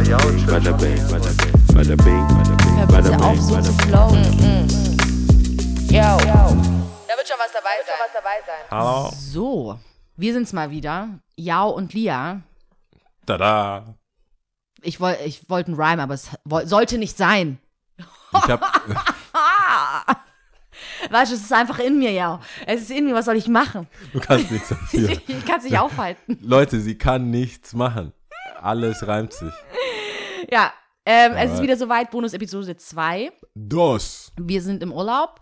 Bada bing, bada bing, bada bing, auf, so zu bing. flowen. Yo. Da wird schon was dabei sein. Was dabei sein. Hallo. So, wir sind's mal wieder. Yao und Lia. Tada. Ich, woll, ich wollte einen Rhyme, aber es sollte nicht sein. Ich hab, Weißt du, es ist einfach in mir, Yao. Es ist in mir, was soll ich machen? du kannst nichts dafür. Ich, ich kann es nicht aufhalten. Leute, sie kann nichts machen. Alles reimt sich. Ja, ähm, es ist wieder soweit, Bonus-Episode 2. Dos. Wir sind im Urlaub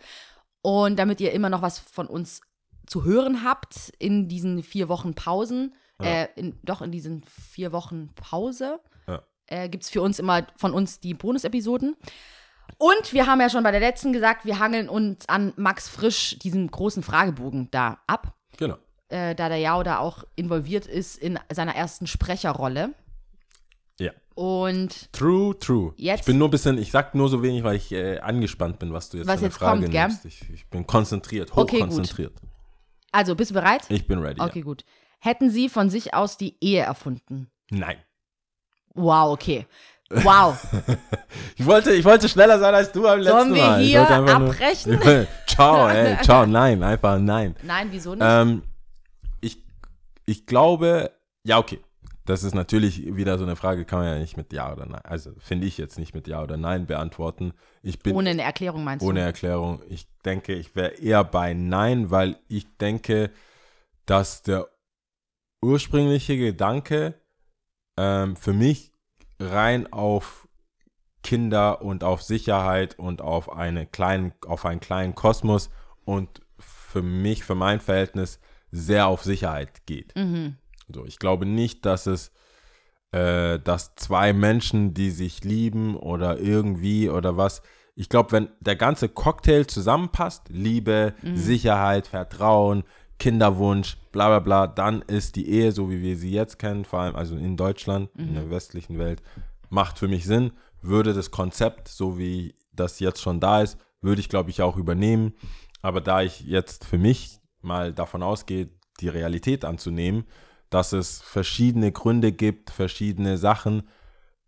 und damit ihr immer noch was von uns zu hören habt in diesen vier Wochen Pausen, äh, in, doch in diesen vier Wochen Pause, Ja. äh, gibt es für uns immer von uns die Bonus-Episoden. Und wir haben ja schon bei der letzten gesagt, wir hangeln uns an Max Frisch, diesen großen Fragebogen da ab, Genau. äh, da der Jao da auch involviert ist in seiner ersten Sprecherrolle. Ja. Und True, true. Jetzt- Ich bin nur ein bisschen, ich sag nur so wenig, weil ich äh, angespannt bin, was du jetzt Was für eine jetzt Frage kommt, gell? nimmst. Ich, ich bin konzentriert, Okay, gut. hochkonzentriert. also, bist du bereit? Ich bin ready. Okay, gut. Hätten Sie von sich aus die Ehe erfunden? Ja. Nein. Wow, okay. Wow. Ich wollte, ich wollte schneller sein als du beim letzten Sollen wir Mal. Ich hier wollte einfach nur- abbrechen? ciao, ey, ciao, nein, einfach nein. Nein, wieso nicht? Ähm, ich, ich glaube, ja, okay. Das ist natürlich wieder so eine Frage, kann man ja nicht mit Ja oder Nein, also finde ich jetzt nicht mit Ja oder Nein beantworten. Ich bin ohne eine Erklärung meinst ohne du? Erklärung. Ich denke, ich wäre eher bei Nein, weil ich denke, dass der ursprüngliche Gedanke ähm, für mich rein auf Kinder und auf Sicherheit und auf eine kleinen, auf einen kleinen Kosmos und für mich, für mein Verhältnis sehr auf Sicherheit geht. Mhm. So, ich glaube nicht, dass es, äh, dass zwei Menschen, die sich lieben oder irgendwie oder was, ich glaube, wenn der ganze Cocktail zusammenpasst, Liebe, Sicherheit, Vertrauen, Kinderwunsch, bla bla bla, dann ist die Ehe, so wie wir sie jetzt kennen, vor allem also in Deutschland, in der westlichen Welt, macht für mich Sinn. Würde das Konzept, so wie das jetzt schon da ist, würde ich, glaube ich, auch übernehmen. Aber da ich jetzt für mich mal davon ausgehe, die Realität anzunehmen, dass es verschiedene Gründe gibt, verschiedene Sachen,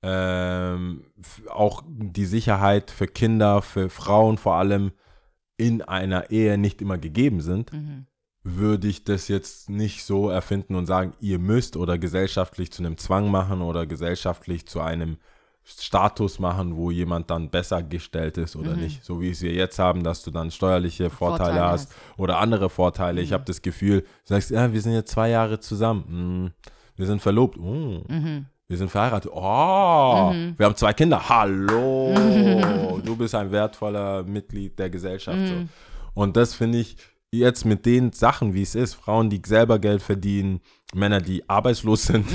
ähm, auch die Sicherheit für Kinder, für Frauen vor allem in einer Ehe nicht immer gegeben sind, Mhm. würde ich das jetzt nicht so erfinden und sagen, ihr müsst oder gesellschaftlich zu einem Zwang machen oder gesellschaftlich zu einem Status machen, wo jemand dann besser gestellt ist oder nicht. So wie es wir jetzt haben, dass du dann steuerliche Vorteile, Vorteile hast oder andere Vorteile. Ich habe das Gefühl, du sagst, ja, wir sind jetzt zwei Jahre zusammen. Hm, wir sind verlobt. Oh. Wir sind verheiratet. Oh, wir haben zwei Kinder. Hallo, du bist ein wertvoller Mitglied der Gesellschaft. So. Und das finde ich jetzt mit den Sachen, wie es ist, Frauen, die selber Geld verdienen, Männer, die arbeitslos sind,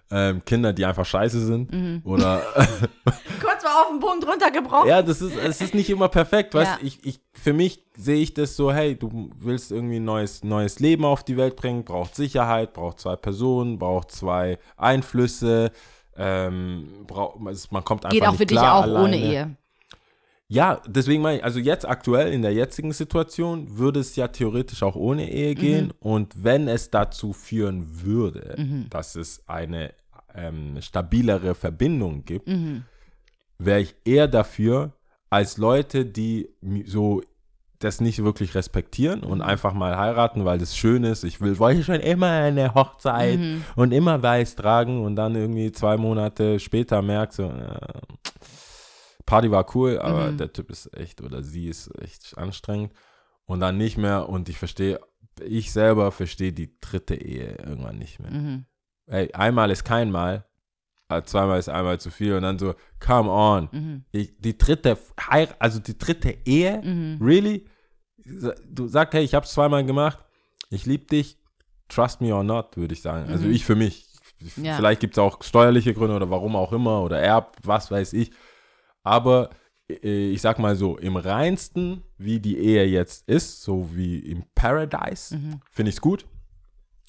ähm, Kinder, die einfach scheiße sind oder Kurz mal auf den Punkt runtergebrochen. ja, das ist, es ist nicht immer perfekt, weißt Ja. ich, ich, für mich sehe ich das so, hey, du willst irgendwie ein neues, neues Leben auf die Welt bringen, braucht Sicherheit, braucht zwei Personen, braucht zwei Einflüsse, ähm, braucht, man kommt einfach Geht auch für dich auch ohne alleine. Ehe. Ja, deswegen meine ich, also jetzt aktuell in der jetzigen Situation würde es ja theoretisch auch ohne Ehe gehen. Und wenn es dazu führen würde, dass es eine ähm, stabilere Verbindung gibt, wäre ich eher dafür, als Leute, die so das nicht wirklich respektieren und einfach mal heiraten, weil das schön ist. Ich will, wollte schon immer eine Hochzeit und immer weiß tragen und dann irgendwie zwei Monate später merkst so, äh, Party war cool, aber der Typ ist echt oder sie ist echt anstrengend und dann nicht mehr und ich verstehe, ich selber verstehe die dritte Ehe irgendwann nicht mehr. Mhm. Ey, einmal ist kein Mal, äh, zweimal ist einmal zu viel und dann so, come on. Mhm. Ich, die dritte also die dritte Ehe, Mhm. really? Du sagst, hey, ich hab's zweimal gemacht, ich liebe dich, trust me or not, würde ich sagen. Also ich für mich. Mhm. Ja. Vielleicht gibt es auch steuerliche Gründe oder warum auch immer oder Erb, was weiß ich. Aber äh, ich sag mal so, im reinsten, wie die Ehe jetzt ist, so wie im Paradise, Mhm. finde ich es gut.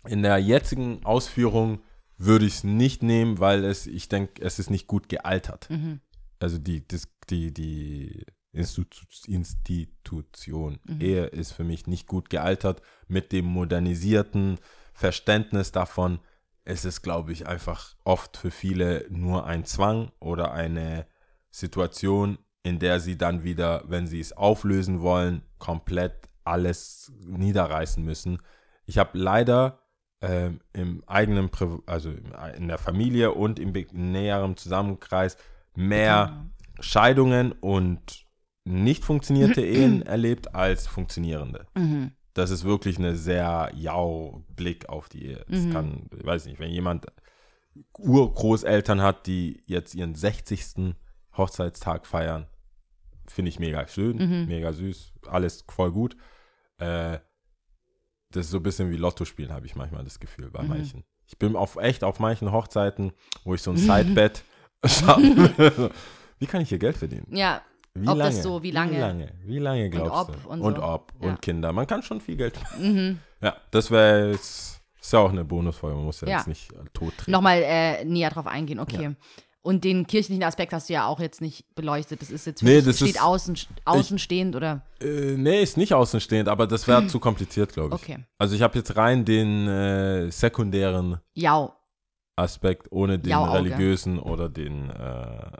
In der jetzigen Ausführung würde ich es nicht nehmen, weil es, ich denke, es ist nicht gut gealtert. Mhm. Also die, das, die, die Institu Institution Mhm. Ehe ist für mich nicht gut gealtert mit dem modernisierten Verständnis davon, es ist, glaube ich, einfach oft für viele nur ein Zwang oder eine Situation, in der sie dann wieder, wenn sie es auflösen wollen, komplett alles niederreißen müssen. Ich habe leider ähm, im eigenen, Pri also in der Familie und im näheren Zusammenkreis mehr Scheidungen und nicht funktionierte Ehen erlebt als funktionierende. Mhm. Das ist wirklich eine sehr jau Blick auf die Ehe. Das Mhm. kann, ich weiß nicht, wenn jemand Urgroßeltern hat, die jetzt ihren 60. Hochzeitstag feiern, finde ich mega schön, Mhm. mega süß, alles voll gut. Äh, das ist so ein bisschen wie Lotto spielen, habe ich manchmal das Gefühl Mhm. bei manchen. Ich bin auf echt auf manchen Hochzeiten, wo ich so ein Sidebett habe. wie kann ich hier Geld verdienen? Ja, Wie Ob lange? das so- wie lange? Wie lange? Wie lange glaubst ob du? und und so. ob. Ja. Und Kinder. Man kann schon viel Geld machen. mhm. Ja, das wäre. Ist ja auch eine Bonusfolge. Man muss ja, Ja. jetzt nicht äh, tot treten. nochmal äh, näher drauf eingehen, okay. Und den kirchlichen Aspekt hast du ja auch jetzt nicht beleuchtet. Das ist jetzt Nee, das steht ist- außen, außenstehend oder Äh, nee, ist nicht außenstehend, aber das wäre zu kompliziert, glaube ich. okay. Also ich habe jetzt rein den äh, sekundären Ja, Aspekt, ohne den Ja, Auge. religiösen oder den, äh,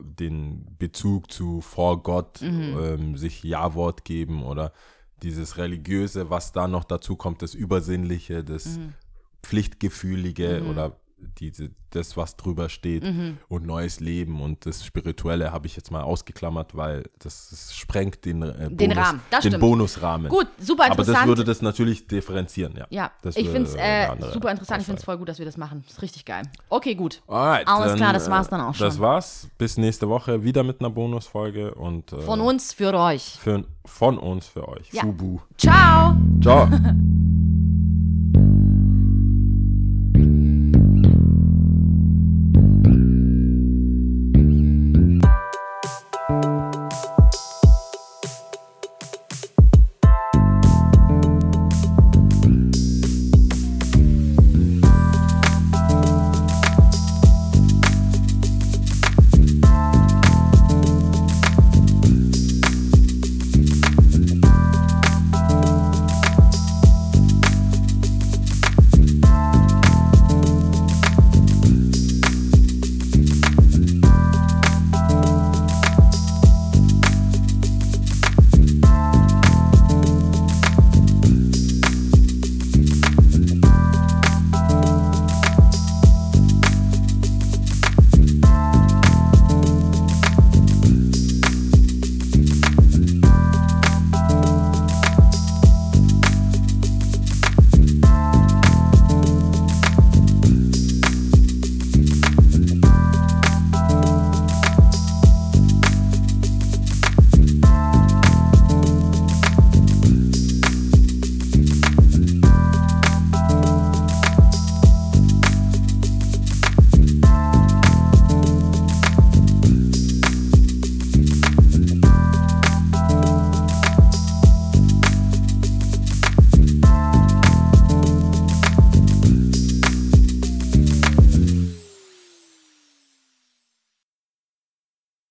den Bezug zu vor Gott, Mhm. ähm, sich Ja-Wort geben oder dieses Religiöse, was da noch dazu kommt, das Übersinnliche, das Mhm. Pflichtgefühlige oder diese, das, was drüber steht Mhm. und neues Leben und das Spirituelle habe ich jetzt mal ausgeklammert, weil das, das sprengt den, äh, Den Rahmen, das den stimmt. Bonusrahmen. gut, super Aber das interessant. würde das natürlich differenzieren, ja. ja, das ich finde es äh, super interessant. Ich finde es voll gut, dass wir das machen. Das ist richtig geil. Okay, gut. Alright, Alles klar, das äh, war's dann auch Das schon. war's. Bis nächste Woche wieder mit einer Bonusfolge und äh, Von uns für euch. für, von uns für euch. Ja. Fubu. Ciao. Ciao.